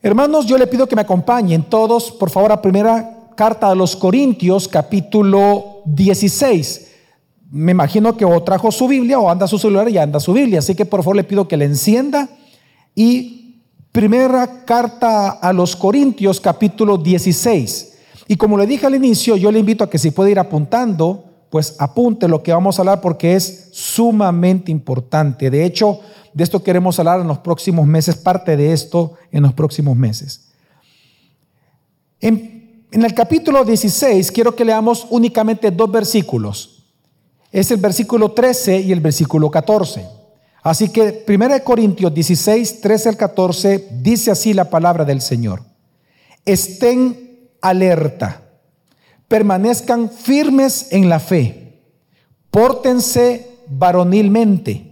Hermanos, yo le pido que me acompañen todos, por favor, a primera carta a los Corintios, capítulo 16. Me imagino que o trajo su Biblia o anda su celular y anda su Biblia, así que por favor le pido que le encienda y primera carta a los Corintios, capítulo 16. Y como le dije al inicio, yo le invito a que si puede ir apuntando, pues apunte lo que vamos a hablar porque es sumamente importante. De hecho, de esto queremos hablar en los próximos meses, parte de esto en los próximos meses. En, el capítulo 16 quiero que leamos únicamente dos versículos. Es el versículo 13 y el versículo 14. Así que 1 Corintios 16, 13 al 14 dice así la palabra del Señor. Estén alerta, permanezcan firmes en la fe, pórtense varonilmente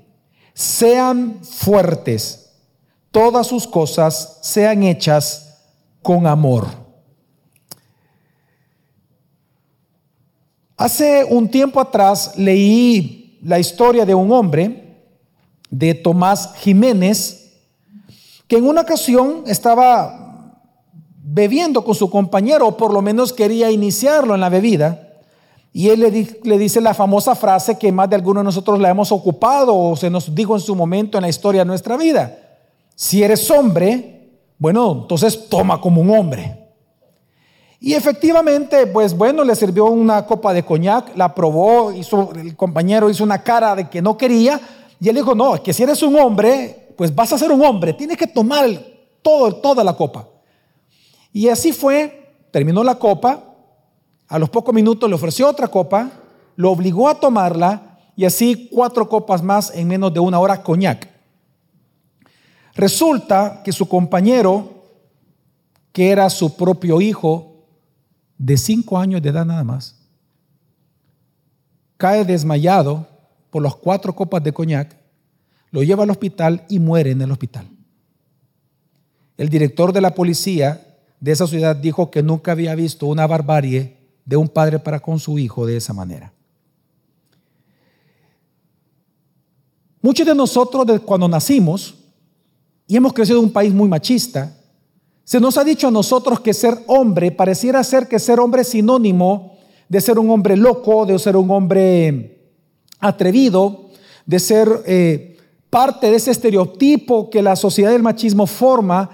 sean fuertes, todas sus cosas sean hechas con amor. Hace un tiempo atrás leí la historia de un hombre, de Tomás Jiménez, que en una ocasión estaba bebiendo con su compañero, o por lo menos quería iniciarlo en la bebida. Y él le, dice la famosa frase que más de algunos de nosotros la hemos ocupado o se nos dijo en su momento en la historia de nuestra vida. Si eres hombre, bueno, entonces toma como un hombre. Y efectivamente, pues bueno, le sirvió una copa de coñac, la probó, el compañero hizo una cara de que no quería, y él dijo, no, que si eres un hombre, pues vas a ser un hombre, tienes que tomar todo, toda la copa. Y así fue, terminó la copa, a los pocos minutos le ofreció otra copa, lo obligó a tomarla y así cuatro copas más en menos de una hora coñac. Resulta que su compañero, que era su propio hijo, de cinco años de edad nada más, cae desmayado por las cuatro copas de coñac, lo lleva al hospital y muere en el hospital. El director de la policía de esa ciudad dijo que nunca había visto una barbarie de un padre para con su hijo de esa manera. Muchos de nosotros cuando nacimos y hemos crecido en un país muy machista, se nos ha dicho a nosotros que ser hombre pareciera ser que ser hombre es sinónimo de ser un hombre loco, de ser un hombre atrevido, de ser eh, parte de ese estereotipo que la sociedad del machismo forma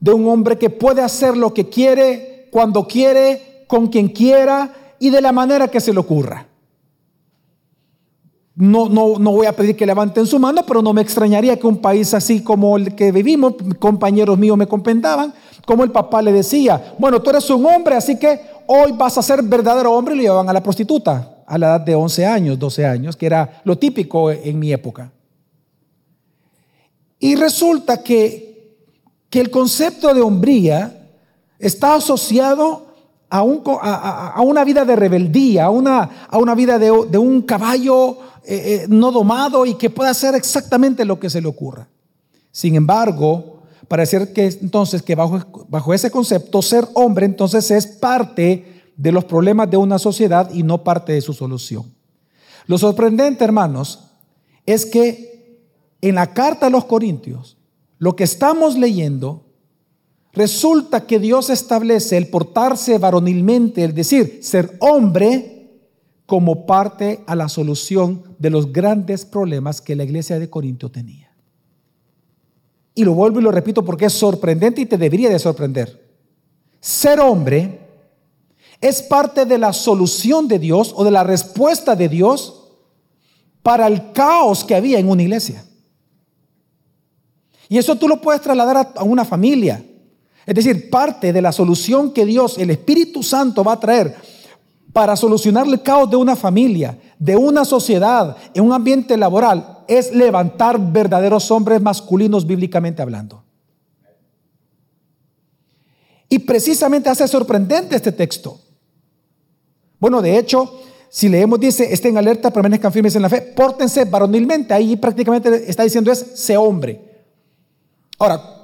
de un hombre que puede hacer lo que quiere, cuando quiere, con quien quiera y de la manera que se le ocurra. No, no, no voy a pedir que levanten su mano, pero no me extrañaría que un país así como el que vivimos, compañeros míos me comentaban, como el papá le decía, bueno, tú eres un hombre, así que hoy vas a ser verdadero hombre y lo llevaban a la prostituta a la edad de 11 años, 12 años, que era lo típico en mi época. Y resulta que, que el concepto de hombría está asociado a, una vida de rebeldía, a una, a una vida de, un caballo eh, eh, no domado y que pueda hacer exactamente lo que se le ocurra. Sin embargo, parece que entonces que bajo, bajo ese concepto ser hombre entonces es parte de los problemas de una sociedad y no parte de su solución. Lo sorprendente, hermanos, es que en la carta a los Corintios, lo que estamos leyendo Resulta que Dios establece el portarse varonilmente, es decir, ser hombre, como parte a la solución de los grandes problemas que la iglesia de Corinto tenía. Y lo vuelvo y lo repito porque es sorprendente y te debería de sorprender. Ser hombre es parte de la solución de Dios o de la respuesta de Dios para el caos que había en una iglesia. Y eso tú lo puedes trasladar a una familia. Es decir, parte de la solución que Dios, el Espíritu Santo, va a traer para solucionar el caos de una familia, de una sociedad, en un ambiente laboral, es levantar verdaderos hombres masculinos bíblicamente hablando. Y precisamente hace sorprendente este texto. Bueno, de hecho, si leemos, dice, estén alerta, permanezcan firmes en la fe, pórtense varonilmente. Ahí prácticamente está diciendo es, sé hombre. Ahora,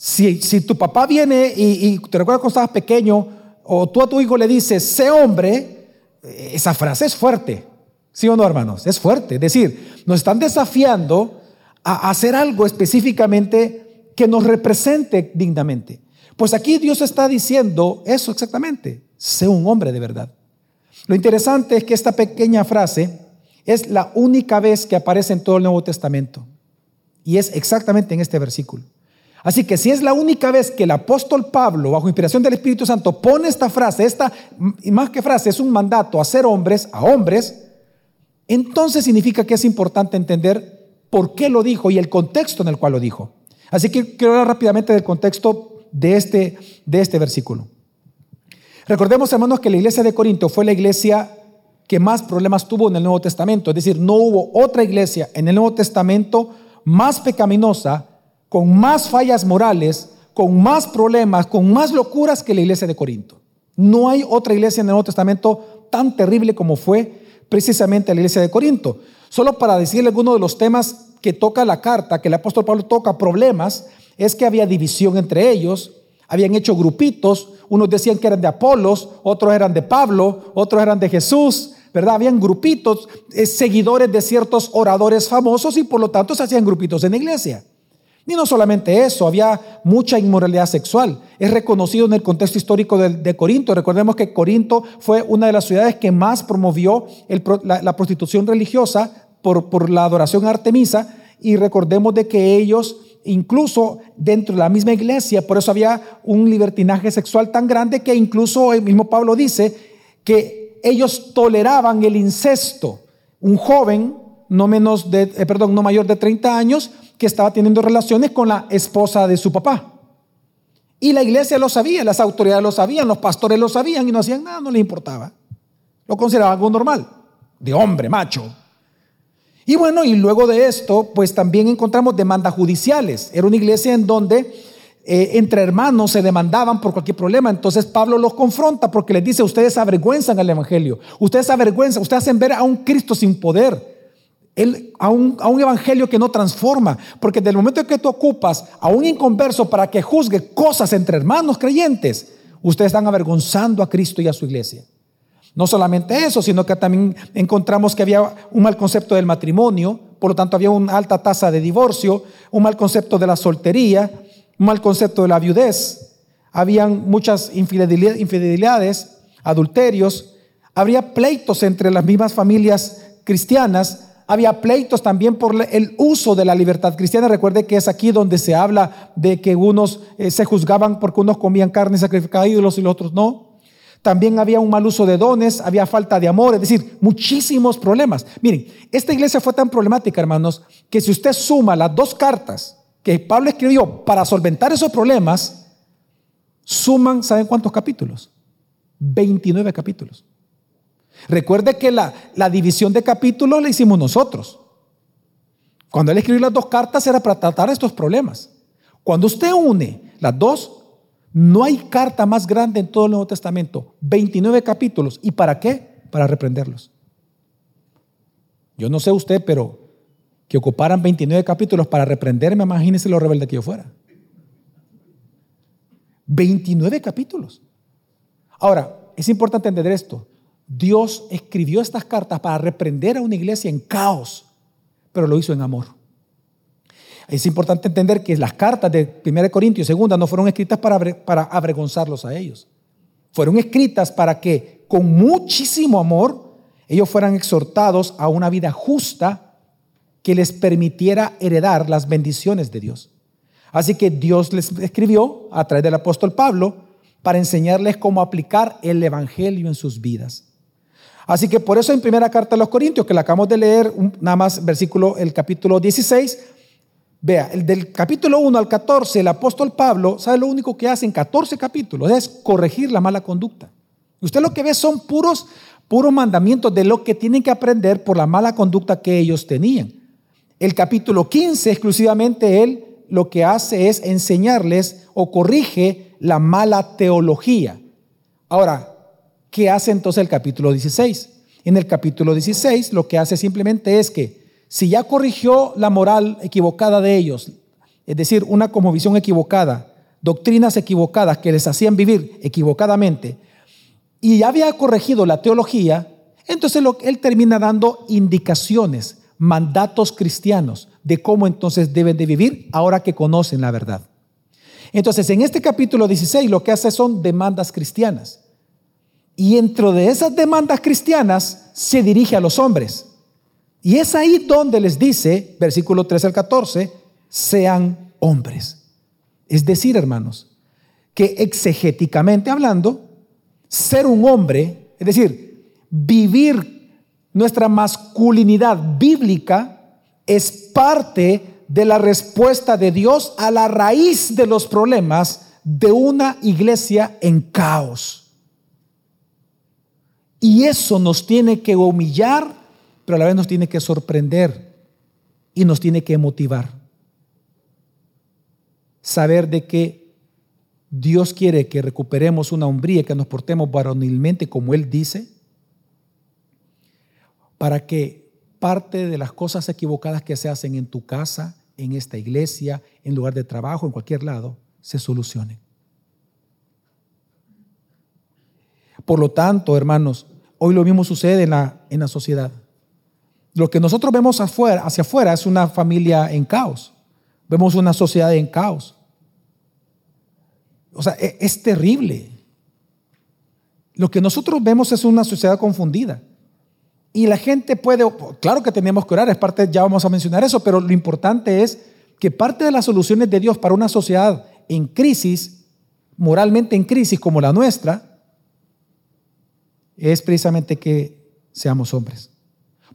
si, tu papá viene y, te recuerdas cuando estabas pequeño, o tú a tu hijo le dices, sé hombre, esa frase es fuerte. ¿Sí o no, hermanos? Es fuerte. Es decir, nos están desafiando a hacer algo específicamente que nos represente dignamente. Pues aquí Dios está diciendo eso exactamente, sé un hombre de verdad. Lo interesante es que esta pequeña frase es la única vez que aparece en todo el Nuevo Testamento. Y es exactamente en este versículo. Así que si es la única vez que el apóstol Pablo, bajo inspiración del Espíritu Santo, pone esta frase, esta, y más que frase, es un mandato a ser hombres, a hombres, entonces significa que es importante entender por qué lo dijo y el contexto en el cual lo dijo. Así que quiero hablar rápidamente del contexto de este, de este versículo. Recordemos, hermanos, que la iglesia de Corinto fue la iglesia que más problemas tuvo en el Nuevo Testamento. Es decir, no hubo otra iglesia en el Nuevo Testamento más pecaminosa, con más fallas morales, con más problemas, con más locuras que la iglesia de Corinto. No hay otra iglesia en el Nuevo Testamento tan terrible como fue precisamente la iglesia de Corinto. Solo para decirle algunos de los temas que toca la carta, que el apóstol Pablo toca problemas, es que había división entre ellos, habían hecho grupitos, unos decían que eran de Apolos, otros eran de Pablo, otros eran de Jesús, ¿verdad? Habían grupitos, eh, seguidores de ciertos oradores famosos y por lo tanto se hacían grupitos en la iglesia. Y no solamente eso, había mucha inmoralidad sexual. Es reconocido en el contexto histórico de, Corinto. Recordemos que Corinto fue una de las ciudades que más promovió la, prostitución religiosa por, por la adoración a Artemisa. Y recordemos de que ellos incluso dentro de la misma iglesia, por eso había un libertinaje sexual tan grande que incluso el mismo Pablo dice que ellos toleraban el incesto. Un joven, no menos de, eh, perdón, no mayor de 30 años, que estaba teniendo relaciones con la esposa de su papá. Y la iglesia lo sabía, las autoridades lo sabían, los pastores lo sabían y no hacían nada, no le importaba. Lo consideraban algo normal, de hombre, macho. Y bueno, y luego de esto, pues también encontramos demandas judiciales. Era una iglesia en donde eh, entre hermanos se demandaban por cualquier problema. Entonces Pablo los confronta porque les dice, ustedes avergüenzan al Evangelio, ustedes avergüenzan, ustedes hacen ver a un Cristo sin poder. A, un, a, un, evangelio que no transforma. Porque del momento en que tú ocupas a un inconverso para que juzgue cosas entre hermanos creyentes, ustedes están avergonzando a Cristo y a su iglesia. No solamente eso, sino que también encontramos que había un mal concepto del matrimonio, por lo tanto había una alta tasa de divorcio, un mal concepto de la soltería, un mal concepto de la viudez, habían muchas infidelidades, adulterios, habría pleitos entre las mismas familias cristianas, había pleitos también por el uso de la libertad cristiana. Recuerde que es aquí donde se habla de que unos eh, se juzgaban porque unos comían carne sacrificada a ídolos y los otros no. También había un mal uso de dones, había falta de amor, es decir, muchísimos problemas. Miren, esta iglesia fue tan problemática, hermanos, que si usted suma las dos cartas que Pablo escribió para solventar esos problemas, suman, ¿saben cuántos capítulos? 29 capítulos. Recuerde que la, la división de capítulos la hicimos nosotros. Cuando él escribió las dos cartas era para tratar estos problemas. Cuando usted une las dos, no hay carta más grande en todo el Nuevo Testamento, 29 capítulos. ¿Y para qué? Para reprenderlos. Yo no sé usted, pero que ocuparan 29 capítulos para reprenderme, imagínese lo rebelde que yo fuera. 29 capítulos. Ahora, es importante entender esto. Dios escribió estas cartas para reprender a una iglesia en caos, pero lo hizo en amor. Es importante entender que las cartas de 1 Corintios y 2 no fueron escritas para, para avergonzarlos a ellos. Fueron escritas para que con muchísimo amor ellos fueran exhortados a una vida justa que les permitiera heredar las bendiciones de Dios. Así que Dios les escribió a través del apóstol Pablo para enseñarles cómo aplicar el Evangelio en sus vidas. Así que por eso en primera carta a los Corintios, que la acabamos de leer, nada más versículo, el capítulo 16, Vea, el del capítulo 1 al 14, el apóstol Pablo, ¿sabe lo único que hace en 14 capítulos? Es corregir la mala conducta. Usted lo que ve son puros, puros mandamientos de lo que tienen que aprender por la mala conducta que ellos tenían. El capítulo 15, exclusivamente él lo que hace es enseñarles o corrige la mala teología. Ahora, ¿qué hace entonces el capítulo 16? En el capítulo 16 lo que hace simplemente es que si ya corrigió la moral equivocada de ellos, es decir, una como visión equivocada, doctrinas equivocadas que les hacían vivir equivocadamente, y ya había corregido la teología, entonces él termina dando indicaciones, mandatos cristianos de cómo entonces deben de vivir ahora que conocen la verdad. Entonces, en este capítulo 16 lo que hace son demandas cristianas. Y dentro de esas demandas cristianas se dirige a los hombres. Y es ahí donde les dice, versículo 13 al 14, sean hombres. Es decir, hermanos, que exegéticamente hablando, ser un hombre, es decir, vivir nuestra masculinidad bíblica, es parte de la respuesta de Dios a la raíz de los problemas de una iglesia en caos. Y eso nos tiene que humillar, pero a la vez nos tiene que sorprender y nos tiene que motivar. Saber de que Dios quiere que recuperemos una hombría, que nos portemos varonilmente como Él dice, para que parte de las cosas equivocadas que se hacen en tu casa, en esta iglesia, en lugar de trabajo, en cualquier lado, se solucionen. Por lo tanto, hermanos, hoy lo mismo sucede en la, en la sociedad. Lo que nosotros vemos hacia afuera es una familia en caos. Vemos una sociedad en caos. O sea, es, es terrible. Lo que nosotros vemos es una sociedad confundida. Y la gente puede, claro que tenemos que orar, es parte, ya vamos a mencionar eso, pero lo importante es que parte de las soluciones de Dios para una sociedad en crisis, moralmente en crisis como la nuestra, es precisamente que seamos hombres.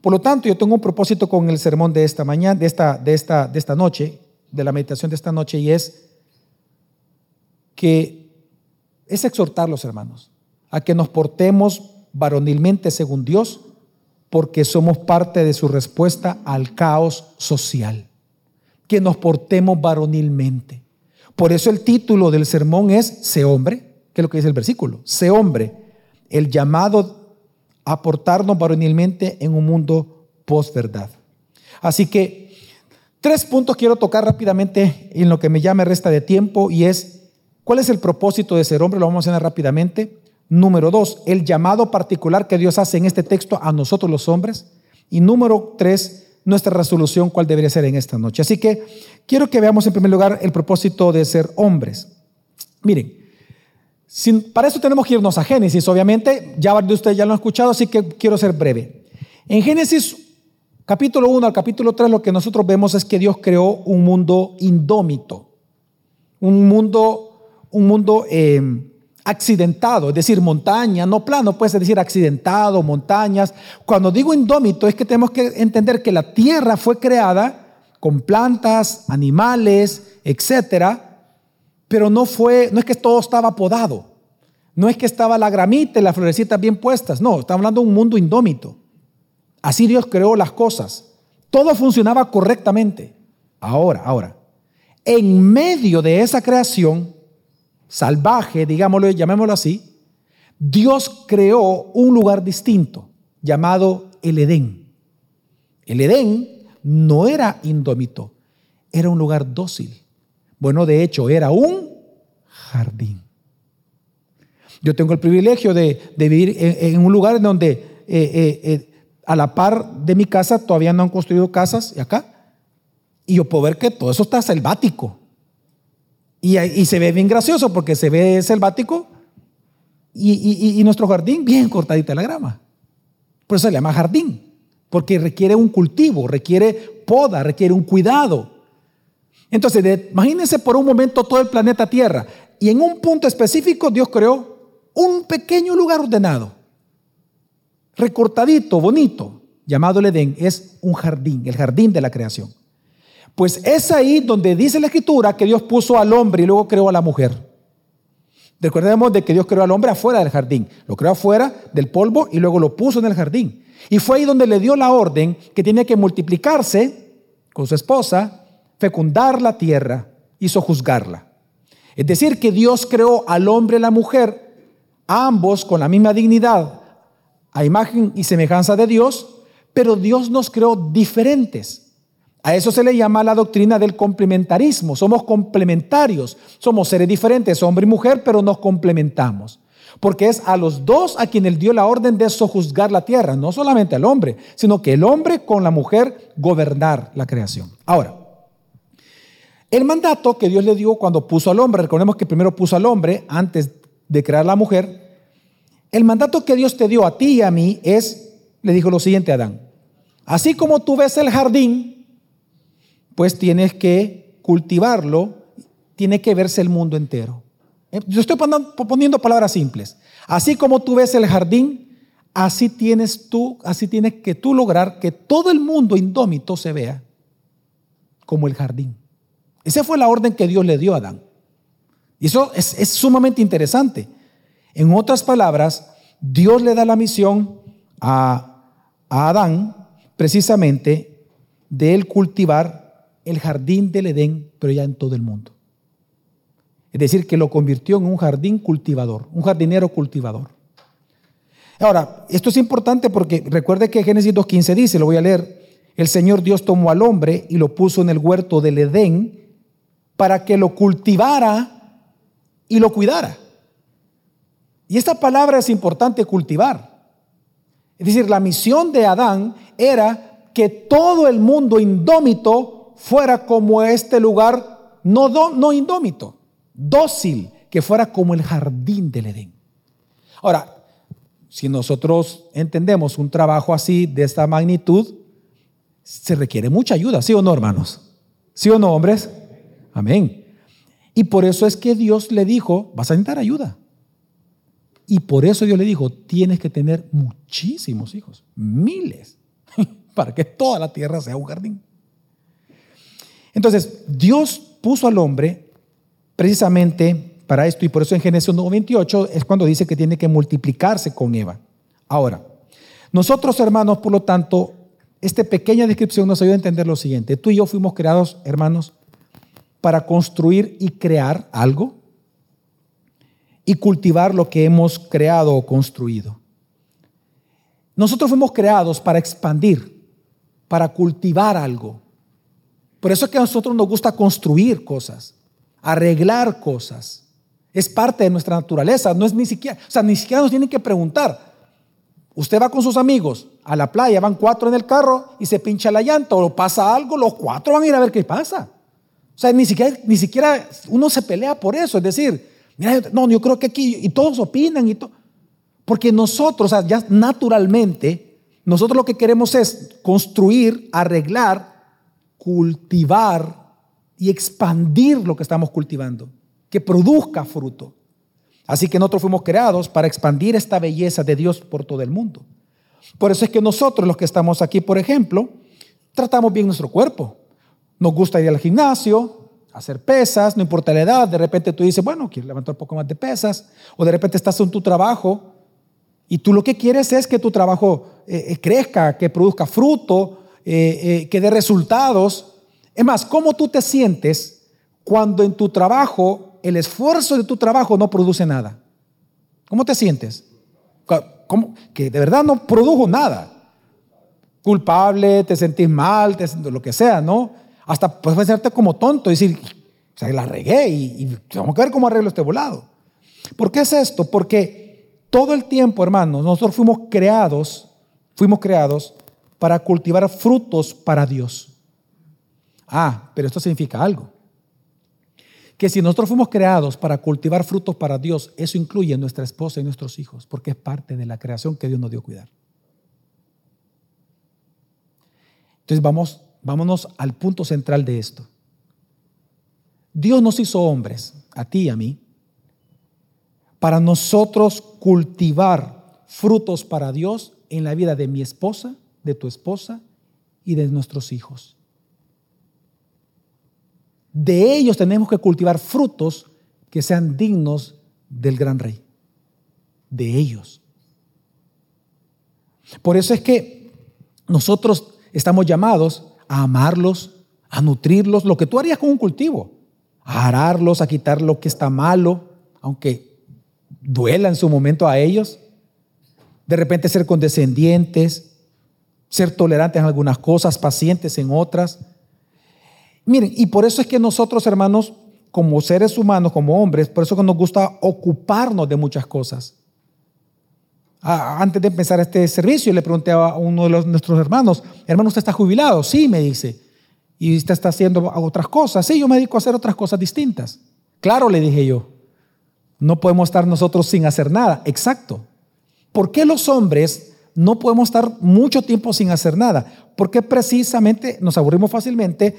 Por lo tanto, yo tengo un propósito con el sermón de esta mañana, de esta, de esta, de esta noche, de la meditación de esta noche, y es que es exhortar los hermanos a que nos portemos varonilmente según Dios, porque somos parte de su respuesta al caos social. Que nos portemos varonilmente. Por eso el título del sermón es Sé hombre, que es lo que dice el versículo. Sé hombre el llamado a portarnos varonilmente en un mundo posverdad. Así que tres puntos quiero tocar rápidamente en lo que me llame resta de tiempo y es cuál es el propósito de ser hombre, lo vamos a hacer rápidamente. Número dos, el llamado particular que Dios hace en este texto a nosotros los hombres. Y número tres, nuestra resolución, cuál debería ser en esta noche. Así que quiero que veamos en primer lugar el propósito de ser hombres. Miren, para eso tenemos que irnos a Génesis, obviamente, ya varios de ustedes ya lo han escuchado, así que quiero ser breve. En Génesis capítulo 1 al capítulo 3 lo que nosotros vemos es que Dios creó un mundo indómito, un mundo, un mundo eh, accidentado, es decir, montaña, no plano, puede decir accidentado, montañas. Cuando digo indómito es que tenemos que entender que la tierra fue creada con plantas, animales, etcétera, pero no fue, no es que todo estaba podado, no es que estaba la gramita y las florecitas bien puestas, no, estamos hablando de un mundo indómito. Así Dios creó las cosas. Todo funcionaba correctamente. Ahora, ahora, en medio de esa creación salvaje, digámoslo, llamémoslo así, Dios creó un lugar distinto llamado el Edén. El Edén no era indómito, era un lugar dócil. Bueno, de hecho, era un jardín. Yo tengo el privilegio de, vivir en, un lugar donde eh, eh, eh, a la par de mi casa todavía no han construido casas y acá. Y yo puedo ver que todo eso está selvático. Y, se ve bien gracioso porque se ve selvático y, y, nuestro jardín bien cortadita la grama. Por eso se llama jardín. Porque requiere un cultivo, requiere poda, requiere un cuidado. Entonces, imagínense por un momento todo el planeta Tierra y en un punto específico Dios creó un pequeño lugar ordenado, recortadito, bonito, llamado el Edén, es un jardín, el jardín de la creación. Pues es ahí donde dice la escritura que Dios puso al hombre y luego creó a la mujer. Recordemos de que Dios creó al hombre afuera del jardín, lo creó afuera del polvo y luego lo puso en el jardín. Y fue ahí donde le dio la orden que tenía que multiplicarse con su esposa fecundar la tierra y sojuzgarla. Es decir, que Dios creó al hombre y la mujer, ambos con la misma dignidad, a imagen y semejanza de Dios, pero Dios nos creó diferentes. A eso se le llama la doctrina del complementarismo. Somos complementarios, somos seres diferentes, hombre y mujer, pero nos complementamos. Porque es a los dos a quien él dio la orden de sojuzgar la tierra, no solamente al hombre, sino que el hombre con la mujer gobernar la creación. Ahora, El mandato que Dios le dio cuando puso al hombre, recordemos que primero puso al hombre antes de crear la mujer, el mandato que Dios te dio a ti y a mí es, le dijo lo siguiente a Adán, así como tú ves el jardín, pues tienes que cultivarlo, tiene que verse el mundo entero. Eh, yo estoy poniendo palabras simples. Así como tú ves el jardín, así tienes tú, así tienes que tú lograr que todo el mundo indómito se vea como el jardín. Esa fue la orden que Dios le dio a Adán. Y eso es, sumamente interesante. En otras palabras, Dios le da la misión a, a Adán precisamente de él cultivar el jardín del Edén, pero ya en todo el mundo. Es decir, que lo convirtió en un jardín cultivador, un jardinero cultivador. Ahora, esto es importante porque recuerde que Génesis 2.15 dice, lo voy a leer, el Señor Dios tomó al hombre y lo puso en el huerto del Edén para que lo cultivara y lo cuidara. Y esta palabra es importante cultivar. Es decir, la misión de Adán era que todo el mundo indómito fuera como este lugar no, indómito, dócil, que fuera como el jardín del Edén. Ahora, si nosotros entendemos un trabajo así, de esta magnitud, se requiere mucha ayuda, ¿sí o no, hermanos? ¿Sí o no, hombres? Amén. Y por eso es que Dios le dijo, vas a necesitar ayuda. Y por eso Dios le dijo, tienes que tener muchísimos hijos, miles, para que toda la tierra sea un jardín. Entonces, Dios puso al hombre precisamente para esto, y por eso en Génesis 1.28 es cuando dice que tiene que multiplicarse con Eva. Ahora, nosotros hermanos, por lo tanto, esta pequeña descripción nos ayuda a entender lo siguiente. Tú y yo fuimos creados, hermanos, para construir y crear algo y cultivar lo que hemos creado o construido. Nosotros fuimos creados para expandir, para cultivar algo. Por eso es que a nosotros nos gusta construir cosas, arreglar cosas. Es parte de nuestra naturaleza, no es ni siquiera, o sea, ni siquiera nos tienen que preguntar. Usted va con sus amigos a la playa, van cuatro en el carro y se pincha la llanta o pasa algo, los cuatro van a ir a ver qué pasa. O sea, ni siquiera, ni siquiera uno se pelea por eso. Es decir, mira, no, yo creo que aquí, y todos opinan y todo. Porque nosotros, o sea, ya naturalmente, nosotros lo que queremos es construir, arreglar, cultivar y expandir lo que estamos cultivando, que produzca fruto. Así que nosotros fuimos creados para expandir esta belleza de Dios por todo el mundo. Por eso es que nosotros, los que estamos aquí, por ejemplo, tratamos bien nuestro cuerpo. Nos gusta ir al gimnasio, hacer pesas, no importa la edad. De repente tú dices, bueno, quiero levantar un poco más de pesas. O de repente estás en tu trabajo y tú lo que quieres es que tu trabajo eh, eh, crezca, que produzca fruto, eh, que dé resultados. Es más, ¿cómo tú te sientes cuando en tu trabajo, el esfuerzo de tu trabajo no produce nada? ¿Cómo te sientes? Que de verdad no produjo nada. Culpable, te sentís mal, lo que sea, ¿no? Hasta puedes hacerte como tonto y decir, o sea, la regué y, y vamos a ver cómo arreglo este volado. ¿Por qué es esto? Porque todo el tiempo, hermanos, nosotros fuimos creados, fuimos creados para cultivar frutos para Dios. Ah, pero esto significa algo. Que si nosotros fuimos creados para cultivar frutos para Dios, eso incluye a nuestra esposa y nuestros hijos, porque es parte de la creación que Dios nos dio a cuidar. Entonces vamos vámonos al punto central de esto. Dios nos hizo hombres, a ti y a mí, para nosotros cultivar frutos para Dios en la vida de mi esposa, de tu esposa y de nuestros hijos. De ellos tenemos que cultivar frutos que sean dignos del gran rey. De ellos. Por eso es que nosotros estamos llamados a amarlos, a nutrirlos, lo que tú harías con un cultivo, a ararlos, a quitar lo que está malo, aunque duela en su momento a ellos. De repente ser condescendientes, ser tolerantes en algunas cosas, pacientes en otras. Miren, y por eso es que nosotros, hermanos, como seres humanos, como hombres, por eso que nos gusta ocuparnos de muchas cosas. Ah, antes de empezar este servicio, le pregunté a uno de nuestros hermanos, hermano, ¿usted está jubilado? Sí, me dice. Y usted está haciendo otras cosas. Sí, yo me dedico a hacer otras cosas distintas. Claro, le dije yo. No podemos estar nosotros sin hacer nada. Exacto. ¿Por qué los hombres no podemos estar mucho tiempo sin hacer nada? Porque precisamente nos aburrimos fácilmente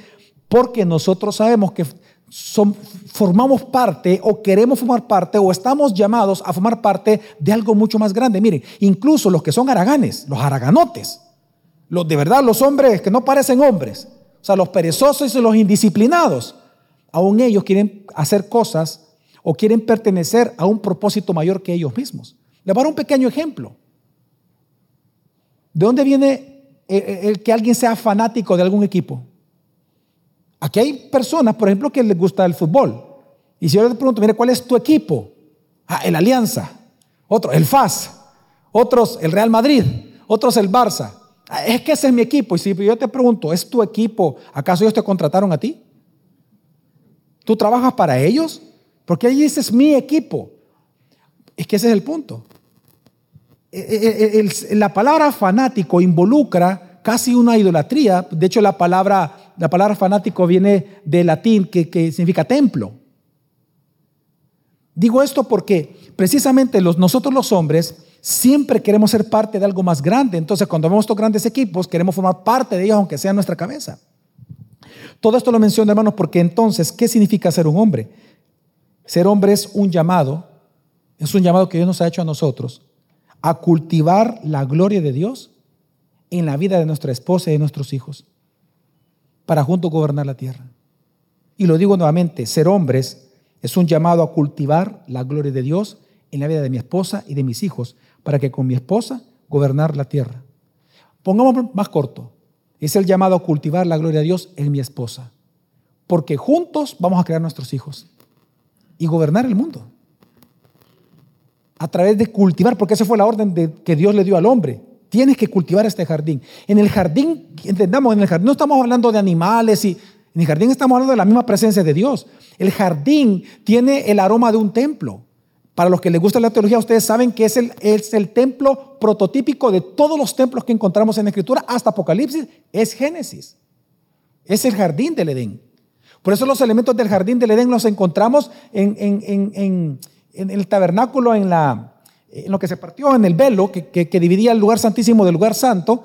porque nosotros sabemos que formamos parte o queremos formar parte o estamos llamados a formar parte de algo mucho más grande. Miren, incluso los que son haraganes, los haraganotes, los de verdad, los hombres que no parecen hombres, o sea, los perezosos y los indisciplinados, aún ellos quieren hacer cosas o quieren pertenecer a un propósito mayor que ellos mismos. Le voy a dar un pequeño ejemplo. ¿De dónde viene el que alguien sea fanático de algún equipo? Aquí hay personas, por ejemplo, que les gusta el fútbol. Y si yo les pregunto, mire, ¿cuál es tu equipo? Ah, el Alianza. Otro, el FAS. Otros, el Real Madrid. Otros, el Barça. Ah, es que ese es mi equipo. Y si yo te pregunto, ¿es tu equipo? ¿Acaso ellos te contrataron a ti? ¿Tú trabajas para ellos? Porque ahí dices mi equipo. Es que ese es el punto. E, e, e, la palabra fanático involucra casi una idolatría. De hecho, la palabra, la palabra fanático viene del latín que, significa templo. Digo esto porque precisamente los, nosotros los hombres siempre queremos ser parte de algo más grande. Entonces, cuando vemos estos grandes equipos, queremos formar parte de ellos, aunque sea nuestra cabeza. Todo esto lo menciono, hermanos, porque entonces, ¿qué significa ser un hombre? Ser hombre es un llamado, es un llamado que Dios nos ha hecho a nosotros, a cultivar la gloria de Dios en la vida de nuestra esposa y de nuestros hijos, para juntos gobernar la tierra. Y lo digo nuevamente, ser hombres es un llamado a cultivar la gloria de Dios en la vida de mi esposa y de mis hijos, para que con mi esposa gobernar la tierra. Pongamos más corto, es el llamado a cultivar la gloria de Dios en mi esposa, porque juntos vamos a crear nuestros hijos y gobernar el mundo. A través de cultivar, porque esa fue la orden de, que Dios le dio al hombre. Tienes que cultivar este jardín. En el jardín, entendamos, en el jardín no estamos hablando de animales y en el jardín estamos hablando de la misma presencia de Dios. El jardín tiene el aroma de un templo. Para los que les gusta la teología, ustedes saben que es el, es el templo prototípico de todos los templos que encontramos en la Escritura, hasta Apocalipsis, es Génesis. Es el jardín del Edén. Por eso los elementos del jardín del Edén los encontramos en, en el tabernáculo, en la, en lo que se partió en el velo que, dividía el lugar santísimo del lugar santo,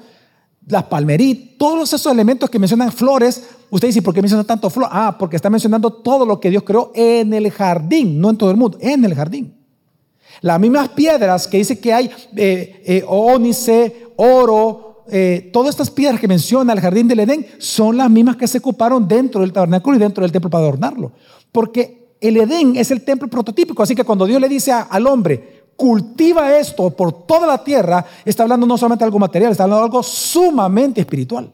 las palmeritas, todos esos elementos que mencionan flores, usted dice, ¿por qué menciona tanto flor? Ah, porque está mencionando todo lo que Dios creó en el jardín, no en todo el mundo, en el jardín. Las mismas piedras que dice que hay eh, eh, ónice, oro, eh, todas estas piedras que menciona el jardín del Edén son las mismas que se ocuparon dentro del tabernáculo y dentro del templo para adornarlo. Porque el Edén es el templo prototípico, así que cuando Dios le dice al hombre, cultiva esto por toda la tierra, está hablando no solamente de algo material, está hablando de algo sumamente espiritual.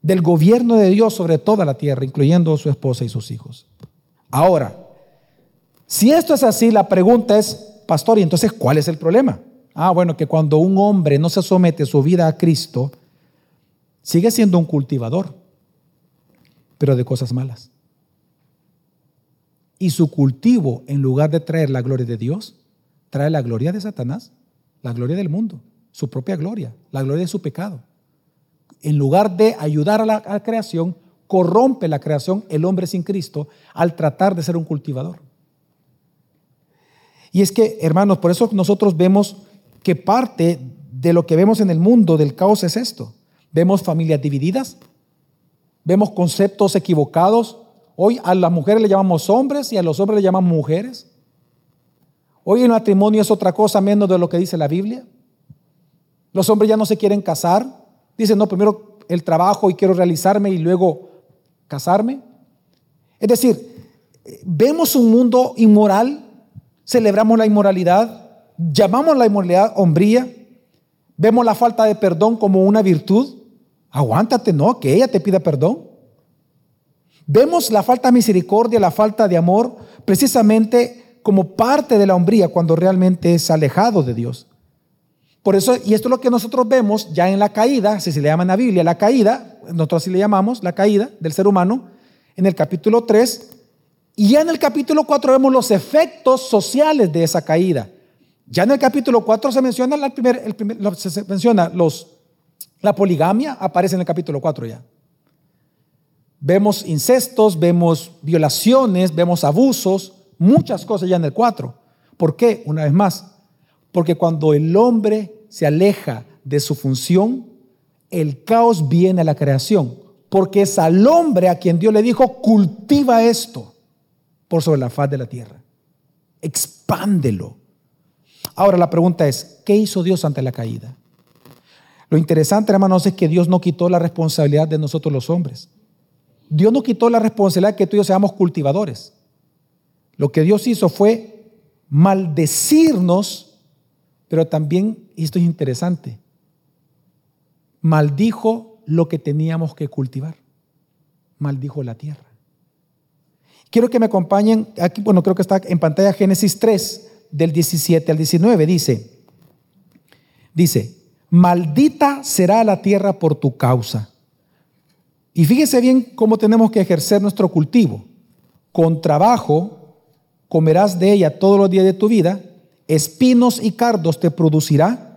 Del gobierno de Dios sobre toda la tierra, incluyendo su esposa y sus hijos. Ahora, si esto es así, la pregunta es, pastor, ¿y entonces cuál es el problema? Ah, bueno, que cuando un hombre no se somete su vida a Cristo, sigue siendo un cultivador, pero de cosas malas y su cultivo, en lugar de traer la gloria de Dios, trae la gloria de Satanás, la gloria del mundo, su propia gloria, la gloria de su pecado. En lugar de ayudar a la, creación, corrompe la creación el hombre sin Cristo al tratar de ser un cultivador. Y es que, hermanos, por eso nosotros vemos que parte de lo que vemos en el mundo del caos es esto. Vemos familias divididas, vemos conceptos equivocados Hoy a las mujeres le llamamos hombres y a los hombres le llamamos mujeres. Hoy el matrimonio es otra cosa menos de lo que dice la Biblia. Los hombres ya no se quieren casar. Dicen, no, primero el trabajo y quiero realizarme y luego casarme. Es decir, vemos un mundo inmoral, celebramos la inmoralidad, llamamos la inmoralidad hombría, vemos la falta de perdón como una virtud. Aguántate, no, que ella te pida perdón. Vemos la falta de misericordia, la falta de amor, precisamente como parte de la hombría cuando realmente es alejado de Dios. Por eso, y esto es lo que nosotros vemos ya en la caída, si se le llama en la Biblia la caída, nosotros así le llamamos la caída del ser humano, en el capítulo 3, y ya en el capítulo 4 vemos los efectos sociales de esa caída. Ya en el capítulo 4 se menciona, el primer, se menciona los, la poligamia, aparece en el capítulo 4 ya. Vemos incestos, vemos violaciones, vemos abusos, muchas cosas ya en el 4. ¿Por qué? Una vez más, porque cuando el hombre se aleja de su función, el caos viene a la creación. Porque es al hombre a quien Dios le dijo, cultiva esto por sobre la faz de la tierra. Expándelo. Ahora la pregunta es, ¿qué hizo Dios ante la caída? Lo interesante, hermanos, es que Dios no quitó la responsabilidad de nosotros los hombres. Dios no quitó la responsabilidad de que tú y yo seamos cultivadores. Lo que Dios hizo fue maldecirnos, pero también, y esto es interesante, maldijo lo que teníamos que cultivar. Maldijo la tierra. Quiero que me acompañen, aquí, bueno, creo que está en pantalla Génesis 3, del 17 al 19, dice, dice, maldita será la tierra por tu causa y fíjese bien cómo tenemos que ejercer nuestro cultivo. Con trabajo comerás de ella todos los días de tu vida, espinos y cardos te producirá,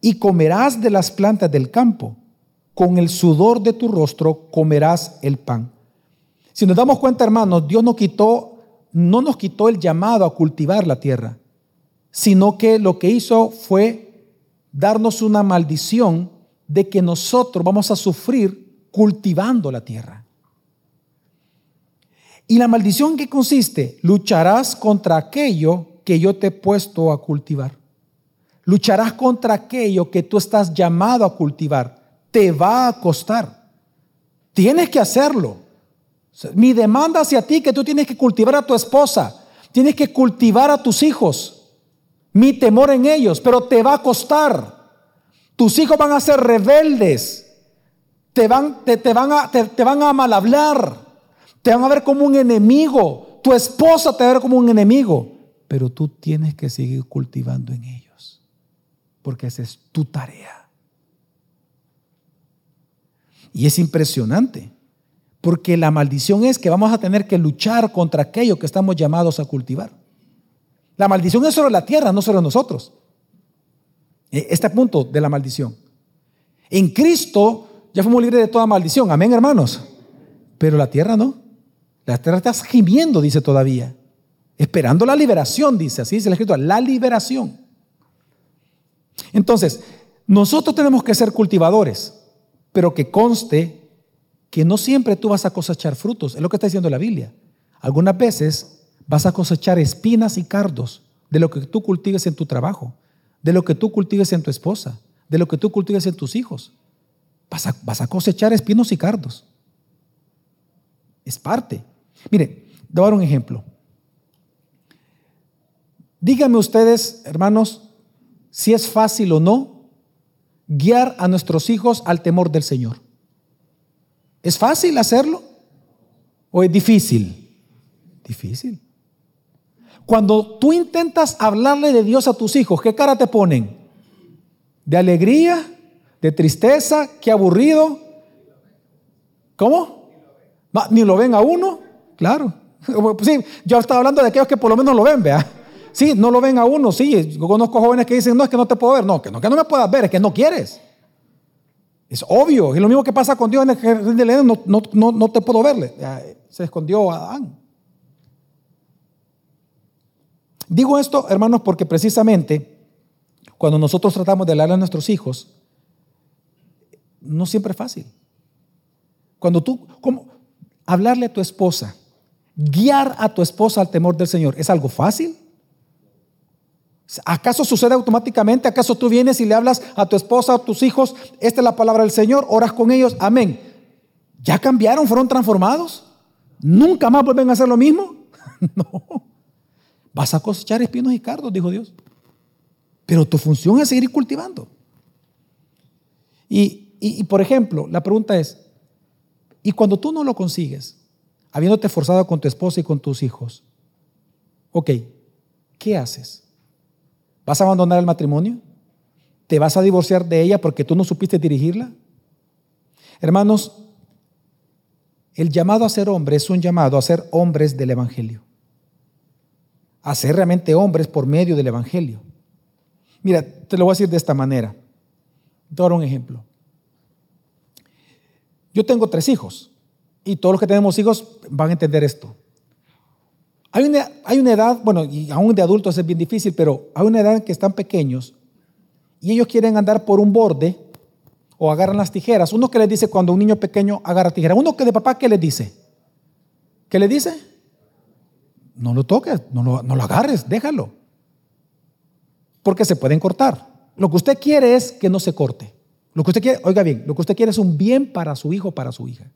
y comerás de las plantas del campo. Con el sudor de tu rostro comerás el pan. Si nos damos cuenta, hermanos, Dios no quitó, no nos quitó el llamado a cultivar la tierra, sino que lo que hizo fue darnos una maldición de que nosotros vamos a sufrir cultivando la tierra. ¿Y la maldición que consiste? Lucharás contra aquello que yo te he puesto a cultivar. Lucharás contra aquello que tú estás llamado a cultivar. Te va a costar. Tienes que hacerlo. Mi demanda hacia ti que tú tienes que cultivar a tu esposa. Tienes que cultivar a tus hijos. Mi temor en ellos, pero te va a costar. Tus hijos van a ser rebeldes te van, te, van a, te, van a mal te van a ver como un enemigo, tu esposa te va a ver como un enemigo, pero tú tienes que seguir cultivando en ellos, porque esa es tu tarea. Y es impresionante, porque la maldición es que vamos a tener que luchar contra aquello que estamos llamados a cultivar. La maldición es sobre la tierra, no sobre nosotros. E, este punto de la maldición. En Cristo ya fuimos libres de toda maldición. Amén, hermanos. Pero la tierra no. La tierra está gimiendo, dice todavía. Esperando la liberación, dice. Así dice la escritura. La liberación. Entonces, nosotros tenemos que ser cultivadores, pero que conste que no siempre tú vas a cosechar frutos. Es lo que está diciendo la Biblia. Algunas veces vas a cosechar espinas y cardos de lo que tú cultives en tu trabajo, de lo que tú cultives en tu esposa, de lo que tú cultives en tus hijos. Vas a, cosechar espinos y cardos. Es parte. Mire, dar un ejemplo. Díganme ustedes, hermanos, si es fácil o no guiar a nuestros hijos al temor del Señor. ¿Es fácil hacerlo? ¿O es difícil? Difícil. Cuando tú intentas hablarle de Dios a tus hijos, ¿qué cara te ponen? ¿De alegría? De tristeza, qué aburrido. ¿Cómo? Ni lo ven a uno, claro. Sí, yo estaba hablando de aquellos que por lo menos lo ven, vea. Sí, no lo ven a uno, sí. Conozco jóvenes que dicen, no, es que no te puedo ver. No, que no, que no me puedas ver, es que no quieres. Es obvio. Y lo mismo que pasa con Dios en el jardín de no, no, no, te puedo verle. Se escondió Adán. Digo esto, hermanos, porque precisamente cuando nosotros tratamos de hablar a nuestros hijos, no siempre es fácil. Cuando tú, ¿cómo? Hablarle a tu esposa, guiar a tu esposa al temor del Señor, ¿es algo fácil? ¿Acaso sucede automáticamente? ¿Acaso tú vienes y le hablas a tu esposa, a tus hijos, esta es la palabra del Señor, oras con ellos, amén? ¿Ya cambiaron? ¿Fueron transformados? ¿Nunca más vuelven a hacer lo mismo? no. Vas a cosechar espinos y cardos, dijo Dios. Pero tu función es seguir cultivando. Y y, por ejemplo, la pregunta es, ¿y cuando tú no lo consigues, habiéndote forzado con tu esposa y con tus hijos, ok, ¿qué haces? ¿Vas a abandonar el matrimonio? ¿Te vas a divorciar de ella porque tú no supiste dirigirla? Hermanos, el llamado a ser hombre es un llamado a ser hombres del Evangelio. A ser realmente hombres por medio del Evangelio. Mira, te lo voy a decir de esta manera. Te voy a dar un ejemplo. Yo tengo tres hijos. y todos los que tenemos hijos van a entender esto. Hay una, hay una edad, bueno, y aún de adultos es bien difícil, pero hay una edad en que están pequeños y ellos quieren andar por un borde o agarran las tijeras. Uno que les dice cuando un niño pequeño agarra tijeras. Uno que de papá, ¿qué les dice? ¿Qué le dice? No lo toques, no lo, no lo agarres, déjalo. Porque se pueden cortar. Lo que usted quiere es que no se corte. Lo que usted quiere, oiga bien, lo que usted quiere es un bien para su hijo, para su hija.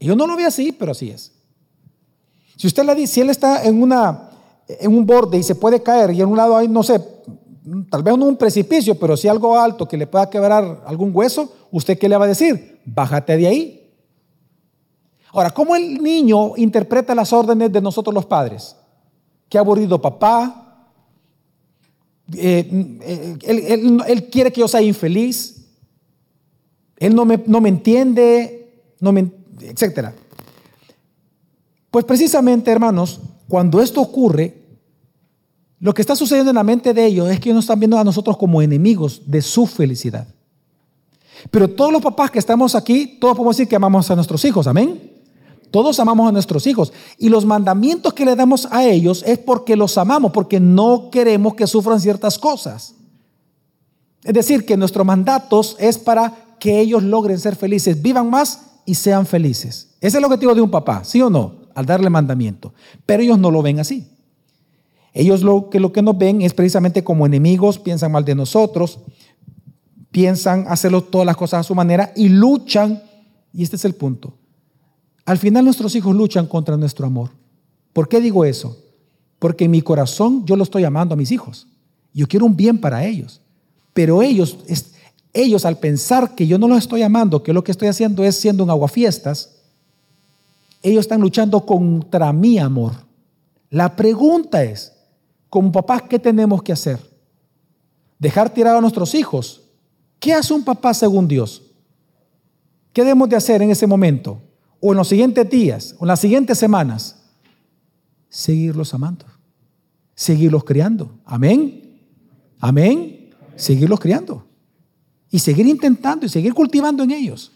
yo no lo veo así, pero así es. Si usted le dice, si él está en, una, en un borde y se puede caer y en un lado hay, no sé, tal vez no un precipicio, pero si algo alto que le pueda quebrar algún hueso, ¿usted qué le va a decir? Bájate de ahí. Ahora, ¿cómo el niño interpreta las órdenes de nosotros los padres? Qué aburrido papá. Eh, eh, él, quiere que yo sea infeliz. Él no me, no me entiende, no me, etc. Pues precisamente, hermanos, cuando esto ocurre, lo que está sucediendo en la mente de ellos es que ellos están viendo a nosotros como enemigos de su felicidad. Pero todos los papás que estamos aquí, todos podemos decir que amamos a nuestros hijos, amén. Todos amamos a nuestros hijos. Y los mandamientos que le damos a ellos es porque los amamos, porque no queremos que sufran ciertas cosas. Es decir, que nuestros mandatos es para que ellos logren ser felices, vivan más y sean felices. Ese es el objetivo de un papá, ¿sí o no? Al darle mandamiento. Pero ellos no lo ven así. Ellos lo que, lo que nos ven es precisamente como enemigos, piensan mal de nosotros, piensan hacerlo todas las cosas a su manera y luchan, y este es el punto, al final nuestros hijos luchan contra nuestro amor. ¿Por qué digo eso? Porque en mi corazón yo lo estoy amando a mis hijos. Yo quiero un bien para ellos. Pero ellos, ellos al pensar que yo no los estoy amando, que lo que estoy haciendo es siendo un aguafiestas, ellos están luchando contra mi amor. La pregunta es, como papás, ¿qué tenemos que hacer? ¿Dejar tirado a nuestros hijos? ¿Qué hace un papá según Dios? ¿Qué debemos de hacer en ese momento? O en los siguientes días, o en las siguientes semanas, seguirlos amando, seguirlos criando. Amén. Amén. Seguirlos criando. Y seguir intentando y seguir cultivando en ellos.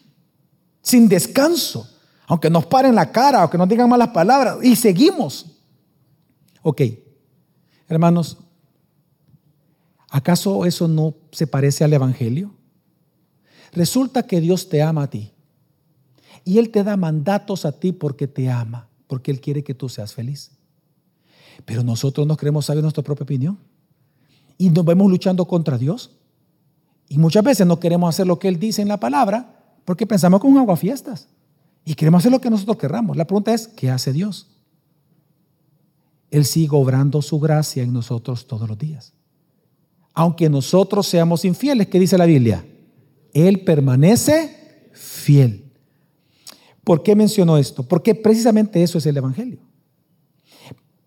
Sin descanso. Aunque nos paren la cara, aunque nos digan malas palabras. Y seguimos. Ok. Hermanos, ¿acaso eso no se parece al Evangelio? Resulta que Dios te ama a ti. Y Él te da mandatos a ti porque te ama, porque Él quiere que tú seas feliz. Pero nosotros no queremos saber nuestra propia opinión. Y nos vemos luchando contra Dios. Y muchas veces no queremos hacer lo que Él dice en la palabra porque pensamos es un aguafiestas. Y queremos hacer lo que nosotros querramos. La pregunta es, ¿qué hace Dios? Él sigue obrando su gracia en nosotros todos los días. Aunque nosotros seamos infieles, ¿qué dice la Biblia? Él permanece fiel. ¿Por qué mencionó esto? Porque precisamente eso es el Evangelio.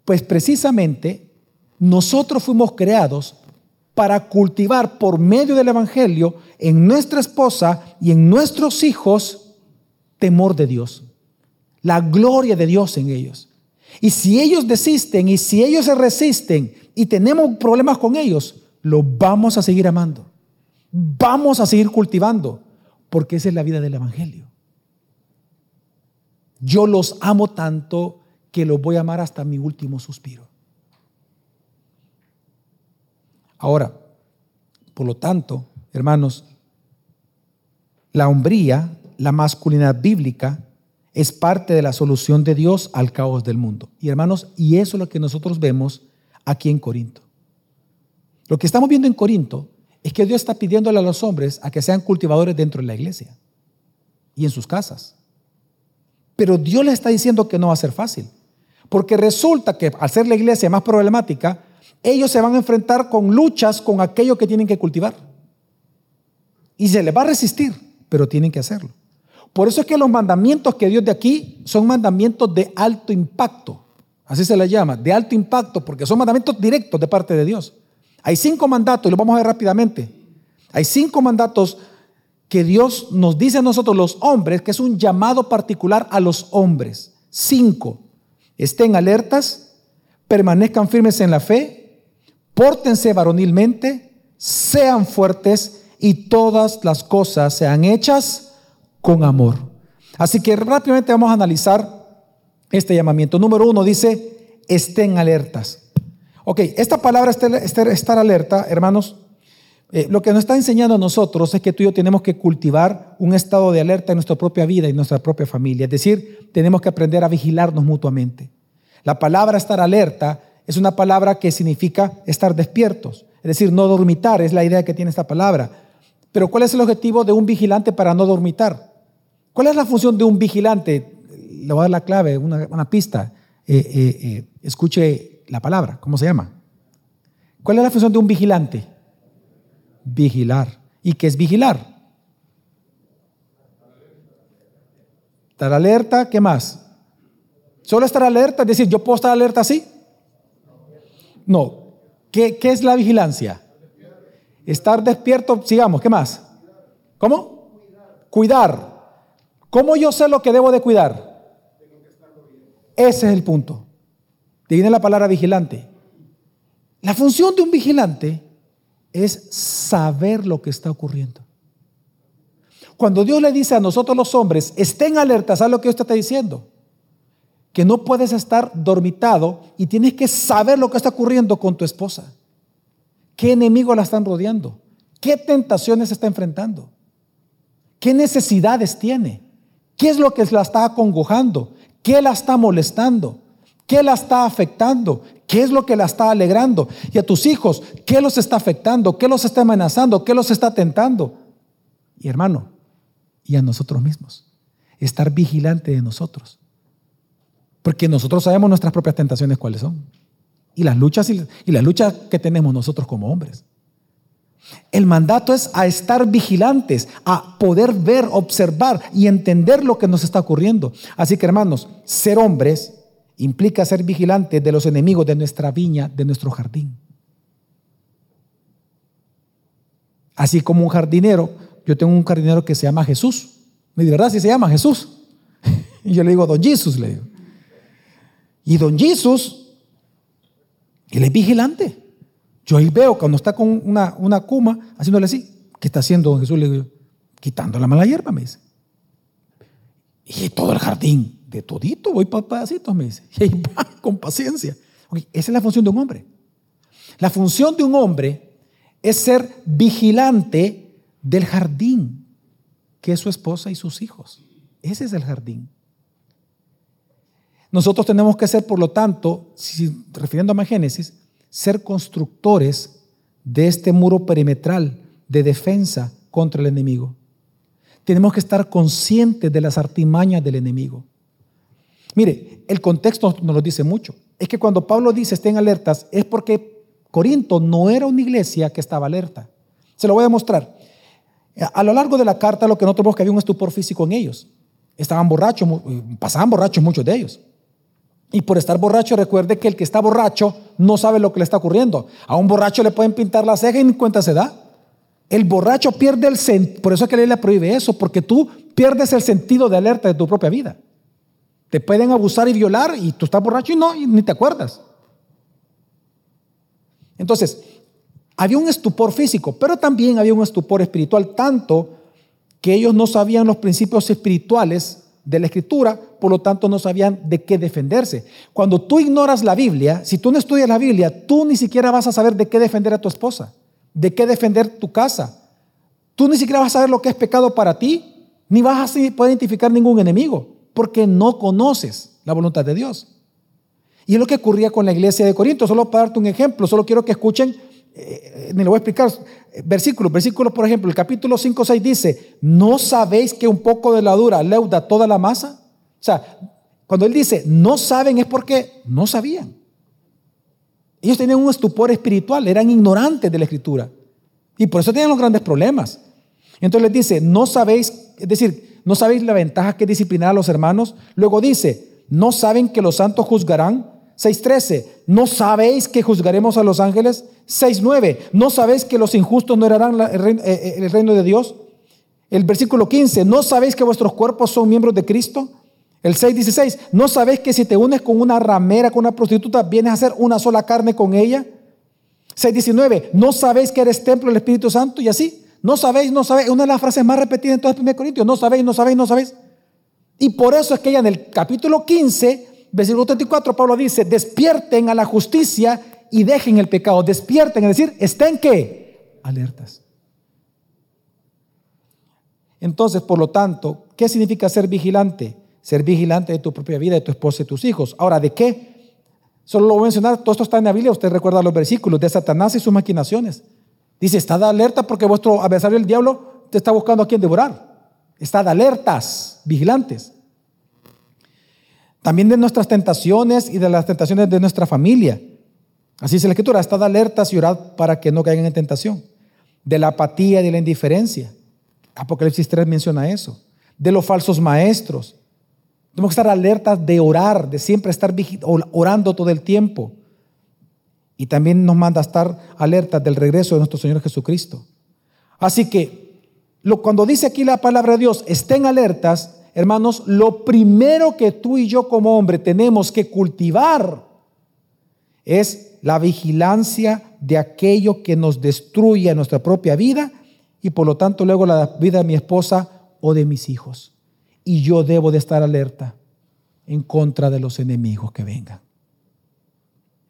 Pues precisamente nosotros fuimos creados para cultivar por medio del Evangelio en nuestra esposa y en nuestros hijos temor de Dios, la gloria de Dios en ellos. Y si ellos desisten y si ellos se resisten y tenemos problemas con ellos, los vamos a seguir amando. Vamos a seguir cultivando, porque esa es la vida del Evangelio. Yo los amo tanto que los voy a amar hasta mi último suspiro. Ahora, por lo tanto, hermanos, la hombría, la masculinidad bíblica, es parte de la solución de Dios al caos del mundo. Y hermanos, y eso es lo que nosotros vemos aquí en Corinto. Lo que estamos viendo en Corinto es que Dios está pidiéndole a los hombres a que sean cultivadores dentro de la iglesia y en sus casas. Pero Dios le está diciendo que no va a ser fácil. Porque resulta que al ser la iglesia más problemática, ellos se van a enfrentar con luchas con aquello que tienen que cultivar. Y se les va a resistir, pero tienen que hacerlo. Por eso es que los mandamientos que Dios de aquí son mandamientos de alto impacto. Así se les llama, de alto impacto, porque son mandamientos directos de parte de Dios. Hay cinco mandatos, y los vamos a ver rápidamente. Hay cinco mandatos que Dios nos dice a nosotros los hombres, que es un llamado particular a los hombres. Cinco, estén alertas, permanezcan firmes en la fe, pórtense varonilmente, sean fuertes y todas las cosas sean hechas con amor. Así que rápidamente vamos a analizar este llamamiento. Número uno dice, estén alertas. Ok, esta palabra estar alerta, hermanos, eh, lo que nos está enseñando a nosotros es que tú y yo tenemos que cultivar un estado de alerta en nuestra propia vida y en nuestra propia familia. Es decir, tenemos que aprender a vigilarnos mutuamente. La palabra estar alerta es una palabra que significa estar despiertos. Es decir, no dormitar es la idea que tiene esta palabra. Pero ¿cuál es el objetivo de un vigilante para no dormitar? ¿Cuál es la función de un vigilante? Le voy a dar la clave, una, pista. Eh, eh, escuche la palabra, ¿cómo se llama? ¿Cuál es la función de un vigilante? Vigilar. ¿Y qué es vigilar? Estar alerta, ¿qué más? Solo estar alerta, es decir, yo puedo estar alerta así. No. ¿Qué, qué es la vigilancia? Estar despierto, sigamos, ¿qué más? ¿Cómo? Cuidar. ¿Cómo yo sé lo que debo de cuidar? Ese es el punto. De viene la palabra vigilante. La función de un vigilante es saber lo que está ocurriendo. Cuando Dios le dice a nosotros los hombres, estén alertas, ¿sabes lo que Dios está diciendo? Que no puedes estar dormitado y tienes que saber lo que está ocurriendo con tu esposa. ¿Qué enemigos la están rodeando? ¿Qué tentaciones está enfrentando? ¿Qué necesidades tiene? ¿Qué es lo que la está acongojando? ¿Qué la está molestando? ¿Qué la está afectando? ¿Qué es lo que la está alegrando? Y a tus hijos, ¿qué los está afectando? ¿Qué los está amenazando? ¿Qué los está tentando? Y hermano, y a nosotros mismos. Estar vigilante de nosotros. Porque nosotros sabemos nuestras propias tentaciones cuáles son. Y las luchas y, y las luchas que tenemos nosotros como hombres. El mandato es a estar vigilantes, a poder ver, observar y entender lo que nos está ocurriendo. Así que hermanos, ser hombres implica ser vigilante de los enemigos de nuestra viña, de nuestro jardín. Así como un jardinero, yo tengo un jardinero que se llama Jesús. Me dice, ¿verdad? Si se llama Jesús. Y yo le digo, Don Jesús, le digo. Y Don Jesús, él es vigilante. Yo ahí veo cuando está con una, una cuma, haciéndole así. ¿Qué está haciendo Don Jesús? Le digo, quitando la mala hierba, me dice. Y todo el jardín de todito voy para pedacitos, me dice. Y ahí va, con paciencia. esa es la función de un hombre. La función de un hombre es ser vigilante del jardín, que es su esposa y sus hijos. Ese es el jardín. Nosotros tenemos que ser, por lo tanto, si, refiriéndome a Génesis, ser constructores de este muro perimetral de defensa contra el enemigo. Tenemos que estar conscientes de las artimañas del enemigo. Mire, el contexto nos lo dice mucho. Es que cuando Pablo dice estén alertas, es porque Corinto no era una iglesia que estaba alerta. Se lo voy a mostrar. A lo largo de la carta lo que nosotros vemos que había un estupor físico en ellos. Estaban borrachos, pasaban borrachos muchos de ellos. Y por estar borracho, recuerde que el que está borracho no sabe lo que le está ocurriendo. A un borracho le pueden pintar la ceja y ni cuenta se da. El borracho pierde el sentido, por eso es que la ley le prohíbe eso, porque tú pierdes el sentido de alerta de tu propia vida. Te pueden abusar y violar y tú estás borracho y no, ni te acuerdas. Entonces, había un estupor físico, pero también había un estupor espiritual, tanto que ellos no sabían los principios espirituales de la escritura, por lo tanto no sabían de qué defenderse. Cuando tú ignoras la Biblia, si tú no estudias la Biblia, tú ni siquiera vas a saber de qué defender a tu esposa, de qué defender tu casa. Tú ni siquiera vas a saber lo que es pecado para ti, ni vas a poder identificar ningún enemigo porque no conoces la voluntad de Dios. Y es lo que ocurría con la iglesia de Corinto. Solo para darte un ejemplo, solo quiero que escuchen, eh, me lo voy a explicar, versículos, versículos, por ejemplo, el capítulo 5, 6 dice, ¿no sabéis que un poco de levadura leuda toda la masa? O sea, cuando él dice, no saben es porque no sabían. Ellos tenían un estupor espiritual, eran ignorantes de la escritura. Y por eso tenían los grandes problemas. Entonces les dice, no sabéis, es decir, ¿No sabéis la ventaja que disciplinar a los hermanos? Luego dice, ¿no saben que los santos juzgarán? 6.13, ¿no sabéis que juzgaremos a los ángeles? 6.9, ¿no sabéis que los injustos no heredarán eh, eh, el reino de Dios? El versículo 15, ¿no sabéis que vuestros cuerpos son miembros de Cristo? El 6.16, ¿no sabéis que si te unes con una ramera, con una prostituta, vienes a ser una sola carne con ella? 6.19, ¿no sabéis que eres templo del Espíritu Santo? Y así, no sabéis, no sabéis. Una de las frases más repetidas en todo el 1 Corintios. No sabéis, no sabéis, no sabéis. Y por eso es que ya en el capítulo 15, versículo 34, Pablo dice, despierten a la justicia y dejen el pecado. Despierten, es decir, estén qué? Alertas. Entonces, por lo tanto, ¿qué significa ser vigilante? Ser vigilante de tu propia vida, de tu esposa y tus hijos. Ahora, ¿de qué? Solo lo voy a mencionar, todo esto está en la Biblia, usted recuerda los versículos de Satanás y sus maquinaciones. Dice, estad alerta porque vuestro adversario el diablo te está buscando a quien devorar. Estad alertas, vigilantes. También de nuestras tentaciones y de las tentaciones de nuestra familia. Así dice la escritura, estad alertas y orad para que no caigan en tentación. De la apatía y de la indiferencia. Apocalipsis 3 menciona eso. De los falsos maestros. Tenemos que estar alertas de orar, de siempre estar orando todo el tiempo. Y también nos manda a estar alertas del regreso de nuestro Señor Jesucristo. Así que cuando dice aquí la palabra de Dios, estén alertas, hermanos, lo primero que tú y yo como hombre tenemos que cultivar es la vigilancia de aquello que nos destruye nuestra propia vida y por lo tanto luego la vida de mi esposa o de mis hijos. Y yo debo de estar alerta en contra de los enemigos que vengan.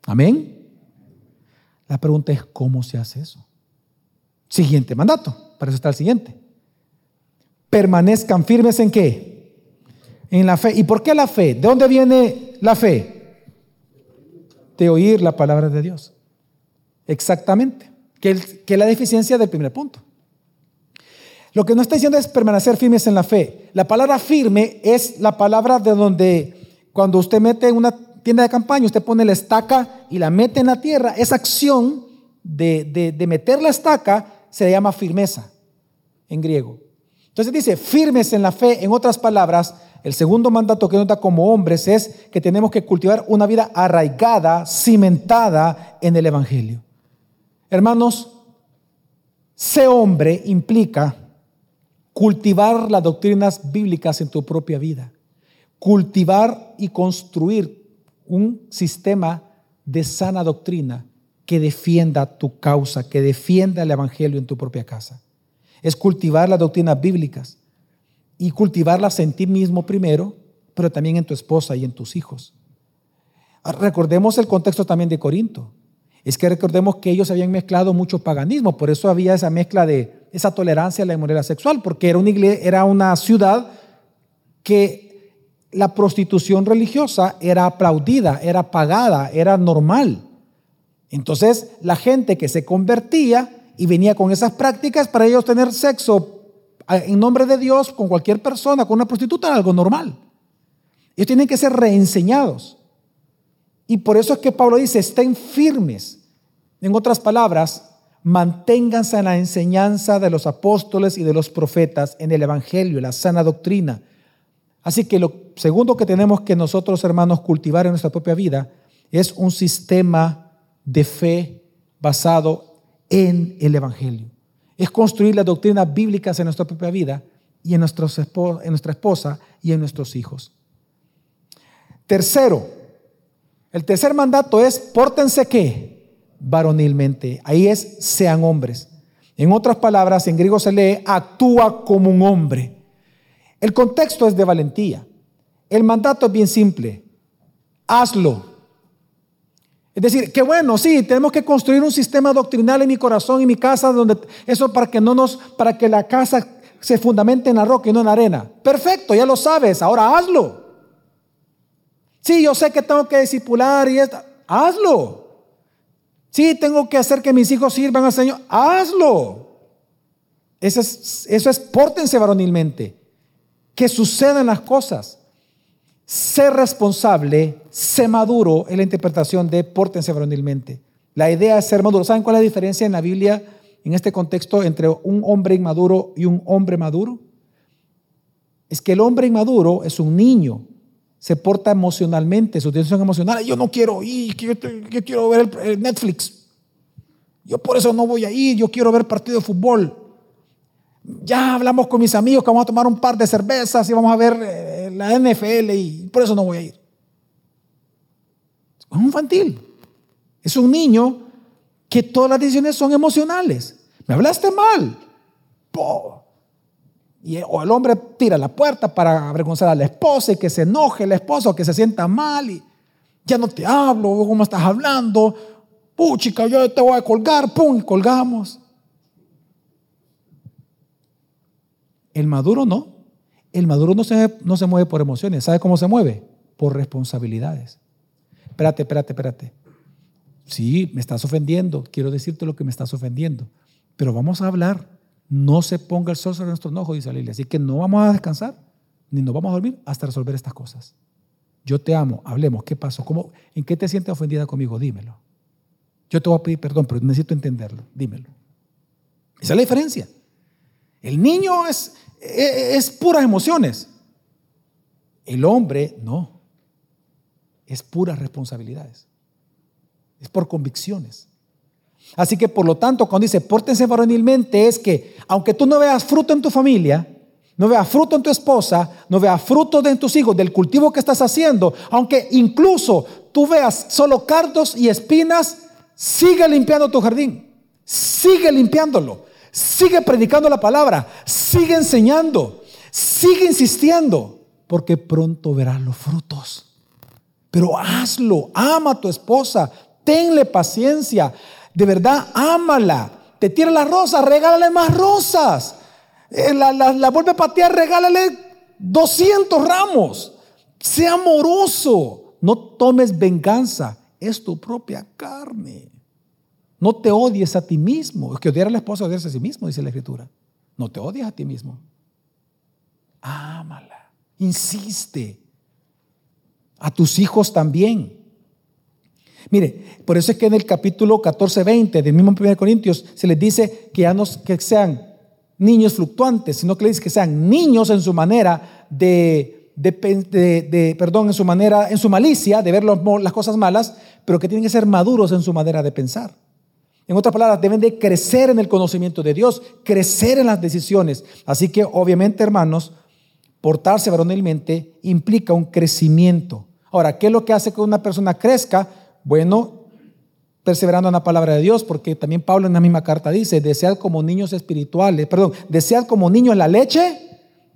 Amén. La pregunta es, ¿cómo se hace eso? Siguiente mandato, para eso está el siguiente. Permanezcan firmes en qué? En la fe. ¿Y por qué la fe? ¿De dónde viene la fe? De oír la palabra de Dios. Exactamente. Que, la deficiencia del primer punto. Lo que no está diciendo es permanecer firmes en la fe. La palabra firme es la palabra de donde cuando usted mete una tienda de campaña, usted pone la estaca y la mete en la tierra. Esa acción de, de meter la estaca se llama firmeza en griego. Entonces dice, firmes en la fe, en otras palabras, el segundo mandato que nos da como hombres es que tenemos que cultivar una vida arraigada, cimentada en el Evangelio. Hermanos, ser hombre implica cultivar las doctrinas bíblicas en tu propia vida, cultivar y construir un sistema de sana doctrina que defienda tu causa, que defienda el Evangelio en tu propia casa. Es cultivar las doctrinas bíblicas y cultivarlas en ti mismo primero, pero también en tu esposa y en tus hijos. Recordemos el contexto también de Corinto. Es que recordemos que ellos habían mezclado mucho paganismo, por eso había esa mezcla de esa tolerancia a la inmoralidad sexual, porque era una, iglesia, era una ciudad que la prostitución religiosa era aplaudida, era pagada, era normal. Entonces la gente que se convertía y venía con esas prácticas, para ellos tener sexo en nombre de Dios con cualquier persona, con una prostituta, era algo normal. Ellos tienen que ser reenseñados. Y por eso es que Pablo dice, estén firmes. En otras palabras, manténganse en la enseñanza de los apóstoles y de los profetas, en el Evangelio, la sana doctrina. Así que lo segundo que tenemos que nosotros, hermanos, cultivar en nuestra propia vida es un sistema de fe basado en el Evangelio. Es construir las doctrinas bíblicas en nuestra propia vida y en, en nuestra esposa y en nuestros hijos. Tercero, el tercer mandato es, pórtense qué? Varonilmente. Ahí es, sean hombres. En otras palabras, en griego se lee, actúa como un hombre. El contexto es de valentía. El mandato es bien simple. Hazlo. Es decir, que bueno, sí, tenemos que construir un sistema doctrinal en mi corazón y mi casa, donde eso para que no nos, para que la casa se fundamente en la roca y no en la arena. Perfecto, ya lo sabes, ahora hazlo. Sí, yo sé que tengo que discipular y esto. Hazlo. Sí, tengo que hacer que mis hijos sirvan al Señor. Hazlo. Eso es, eso es pórtense varonilmente. Que sucedan las cosas. Ser responsable, ser maduro en la interpretación de pórtense varonilmente. La idea es ser maduro. ¿Saben cuál es la diferencia en la Biblia, en este contexto, entre un hombre inmaduro y un hombre maduro? Es que el hombre inmaduro es un niño se porta emocionalmente, su tensión emocional. Yo no quiero ir, yo, quiero ver el, Netflix. Yo por eso no voy a ir, yo quiero ver partido de fútbol. Ya hablamos con mis amigos que vamos a tomar un par de cervezas y vamos a ver eh, la NFL y por eso no voy a ir. Es un infantil. Es un niño que todas las decisiones son emocionales. Me hablaste mal. Y, o el hombre tira la puerta para avergonzar a la esposa y que se enoje la esposa o que se sienta mal y ya no te hablo, ¿cómo estás hablando? Puchica, yo te voy a colgar, pum, y colgamos. El maduro no. El maduro no se, no se mueve por emociones. ¿Sabe cómo se mueve? Por responsabilidades. Espérate, espérate, espérate. Sí, me estás ofendiendo. Quiero decirte lo que me estás ofendiendo. Pero vamos a hablar. No se ponga el sol sobre nuestro enojo, dice la Biblia. Así que no vamos a descansar, ni nos vamos a dormir hasta resolver estas cosas. Yo te amo, hablemos. ¿Qué pasó? ¿Cómo, ¿En qué te sientes ofendida conmigo? Dímelo. Yo te voy a pedir perdón, pero necesito entenderlo. Dímelo. Esa es la diferencia. El niño es, es, puras emociones. El hombre no. Es puras responsabilidades. Es por convicciones. Así que por lo tanto, cuando dice pórtense varonilmente, es que aunque tú no veas fruto en tu familia, no veas fruto en tu esposa, no veas fruto en tus hijos, del cultivo que estás haciendo, aunque incluso tú veas solo cardos y espinas, sigue limpiando tu jardín, sigue limpiándolo, sigue predicando la palabra, sigue enseñando, sigue insistiendo, porque pronto verás los frutos. Pero hazlo, ama a tu esposa, tenle paciencia, de verdad, ámala. Te tira las rosas, regálale más rosas. Eh, la, la, vuelve a patear, regálale 200 ramos. Sea amoroso. No tomes venganza. Es tu propia carne. No te odies a ti mismo. Es que odiar a la esposa odiarse a sí mismo, dice la escritura. No te odies a ti mismo. Ámala. Insiste. A tus hijos también. Mire, por eso es que en el capítulo 14, 20 del mismo 1 Corintios se les dice que ya no sean niños fluctuantes, sino que les dice que sean niños en su manera de, de, perdón, en su manera, en su malicia de ver las cosas malas, pero que tienen que ser maduros en su manera de pensar. En otras palabras, deben de crecer en el conocimiento de Dios, crecer en las decisiones. Así que, obviamente, hermanos, portarse varonilmente implica un crecimiento. Ahora, ¿qué es lo que hace que una persona crezca? Bueno, perseverando en la palabra de Dios, porque también Pablo en la misma carta dice, desead como niños espirituales, perdón, desead como niños la leche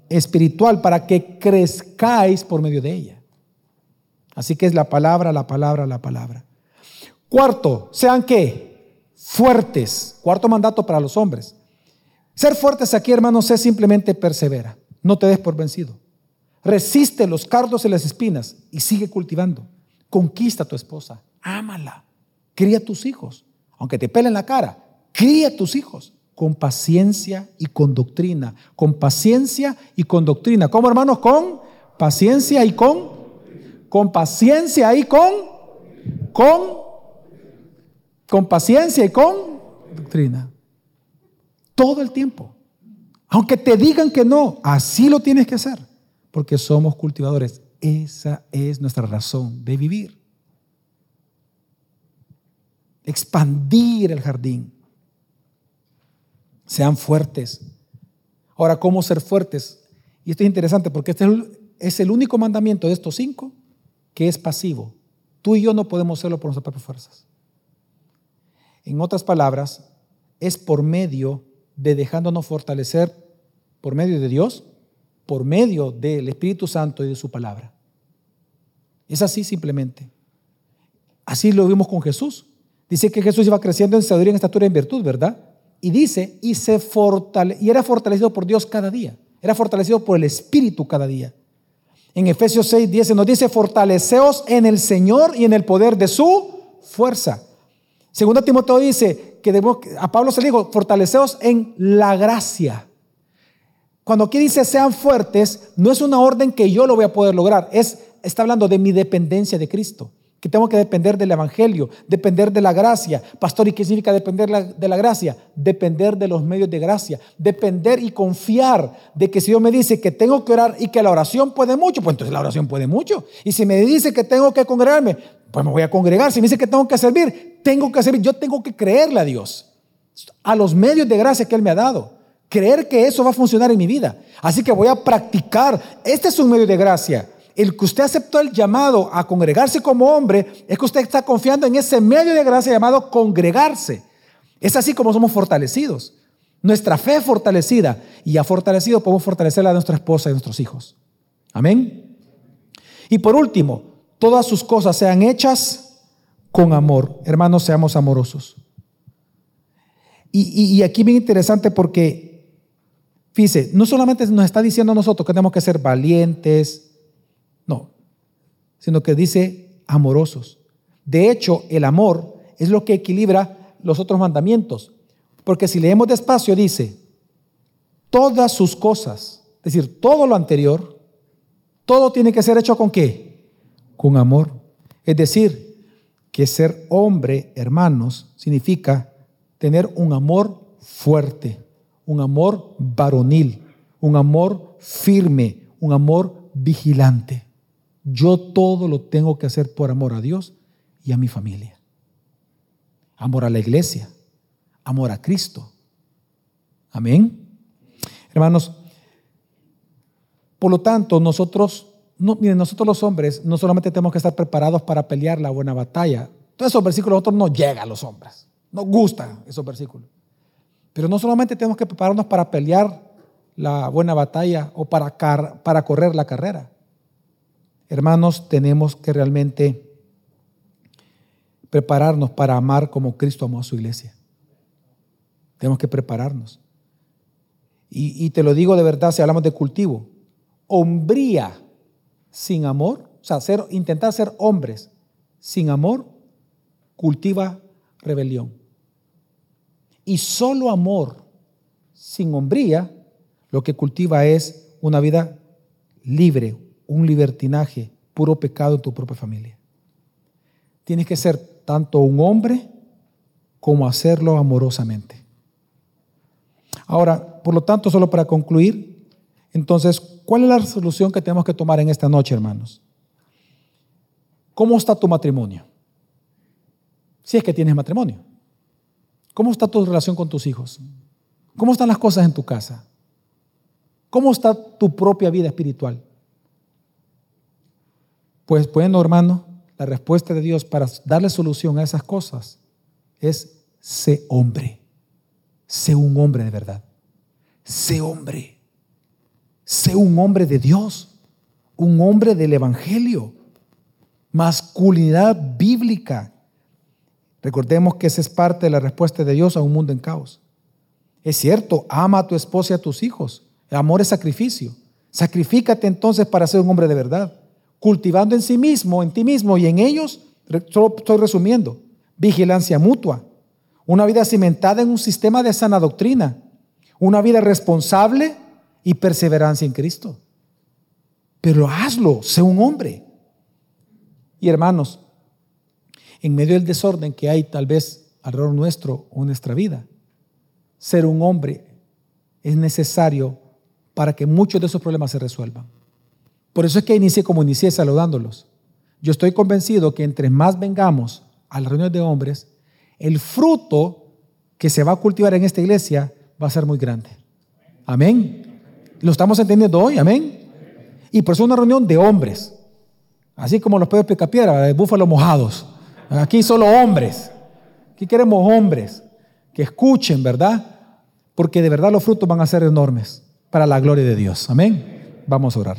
espiritual para que crezcáis por medio de ella. Así que es la palabra, la palabra, la palabra. Cuarto, sean qué? Fuertes. Cuarto mandato para los hombres. Ser fuertes aquí, hermanos, es simplemente persevera. No te des por vencido. Resiste los cardos y las espinas y sigue cultivando. Conquista a tu esposa ámala, cría a tus hijos, aunque te pelen la cara, cría a tus hijos con paciencia y con doctrina, con paciencia y con doctrina. ¿Cómo hermanos? Con paciencia y con, con paciencia y con, con, con paciencia y con doctrina. Todo el tiempo. Aunque te digan que no, así lo tienes que hacer, porque somos cultivadores. Esa es nuestra razón de vivir expandir el jardín. Sean fuertes. Ahora, ¿cómo ser fuertes? Y esto es interesante porque este es el único mandamiento de estos cinco que es pasivo. Tú y yo no podemos hacerlo por nuestras propias fuerzas. En otras palabras, es por medio de dejándonos fortalecer por medio de Dios, por medio del Espíritu Santo y de su palabra. Es así simplemente. Así lo vimos con Jesús. Dice que Jesús iba creciendo en sabiduría, en estatura en virtud, ¿verdad? Y dice, y, se fortale y era fortalecido por Dios cada día. Era fortalecido por el Espíritu cada día. En Efesios 6, 10 nos dice, fortaleceos en el Señor y en el poder de su fuerza. Segundo Timoteo dice que a Pablo se le dijo, fortaleceos en la gracia. Cuando aquí dice sean fuertes, no es una orden que yo lo voy a poder lograr, es, está hablando de mi dependencia de Cristo que tengo que depender del Evangelio, depender de la gracia. Pastor, ¿y qué significa depender de la gracia? Depender de los medios de gracia, depender y confiar de que si Dios me dice que tengo que orar y que la oración puede mucho, pues entonces la oración puede mucho. Y si me dice que tengo que congregarme, pues me voy a congregar. Si me dice que tengo que servir, tengo que servir. Yo tengo que creerle a Dios, a los medios de gracia que Él me ha dado. Creer que eso va a funcionar en mi vida. Así que voy a practicar. Este es un medio de gracia el que usted aceptó el llamado a congregarse como hombre, es que usted está confiando en ese medio de gracia llamado congregarse. Es así como somos fortalecidos. Nuestra fe fortalecida y ha fortalecido podemos fortalecer a nuestra esposa y a nuestros hijos. Amén. Y por último, todas sus cosas sean hechas con amor. Hermanos, seamos amorosos. Y, aquí bien interesante porque, fíjese, no solamente nos está diciendo a nosotros que tenemos que ser valientes, no, sino que dice amorosos. De hecho, el amor es lo que equilibra los otros mandamientos. Porque si leemos despacio dice, todas sus cosas, es decir, todo lo anterior, todo tiene que ser hecho con qué? Con amor. Es decir, que ser hombre, hermanos, significa tener un amor fuerte, un amor varonil, un amor firme, un amor vigilante. Yo todo lo tengo que hacer por amor a Dios y a mi familia. Amor a la iglesia, amor a Cristo. Amén. Hermanos, por lo tanto, nosotros, no, miren, nosotros los hombres no solamente tenemos que estar preparados para pelear la buena batalla. Todos esos versículos nosotros no llegan a los hombres. Nos gustan esos versículos. Pero no solamente tenemos que prepararnos para pelear la buena batalla o para, para correr la carrera. Hermanos, tenemos que realmente prepararnos para amar como Cristo amó a su iglesia. Tenemos que prepararnos. Y, te lo digo de verdad si hablamos de cultivo. Hombría sin amor, o sea, intentar ser hombres sin amor, cultiva rebelión. Y solo amor sin hombría, lo que cultiva es una vida libre, un libertinaje, puro pecado en tu propia familia. Tienes que ser tanto un hombre como hacerlo amorosamente. Ahora, por lo tanto, solo para concluir, entonces, ¿cuál es la resolución que tenemos que tomar en esta noche, hermanos? ¿Cómo está tu matrimonio? Si es que tienes matrimonio. ¿Cómo está tu relación con tus hijos? ¿Cómo están las cosas en tu casa? ¿Cómo está tu propia vida espiritual? Pues bueno, hermano, la respuesta de Dios para darle solución a esas cosas es sé hombre. Sé un hombre de verdad. Sé hombre. Sé un hombre de Dios. Un hombre del Evangelio. Masculinidad bíblica. Recordemos que esa es parte de la respuesta de Dios a un mundo en caos. Es cierto, ama a tu esposa y a tus hijos. El amor es sacrificio. Sacrifícate entonces para ser un hombre de verdad. Cultivando en sí mismo, en ti mismo y en ellos, solo estoy resumiendo, vigilancia mutua una vida cimentada en un sistema de sana doctrina, una vida responsable y perseverancia en Cristo. Pero hazlo, sé un hombre. Y hermanos, en medio del desorden que hay tal vez alrededor nuestro o nuestra vida, ser un hombre es necesario para que muchos de esos problemas se resuelvan. Por eso es que inicié como inicié saludándolos. Yo estoy convencido que entre más vengamos a las reuniones de hombres, el fruto que se va a cultivar en esta iglesia va a ser muy grande. Amén. ¿Lo estamos entendiendo hoy? Amén. Y por eso una reunión de hombres. Así como los pedos picapiedra, de búfalos mojados. Aquí solo hombres. Aquí queremos hombres que escuchen, ¿verdad? Porque de verdad los frutos van a ser enormes para la gloria de Dios. Amén. Vamos a orar.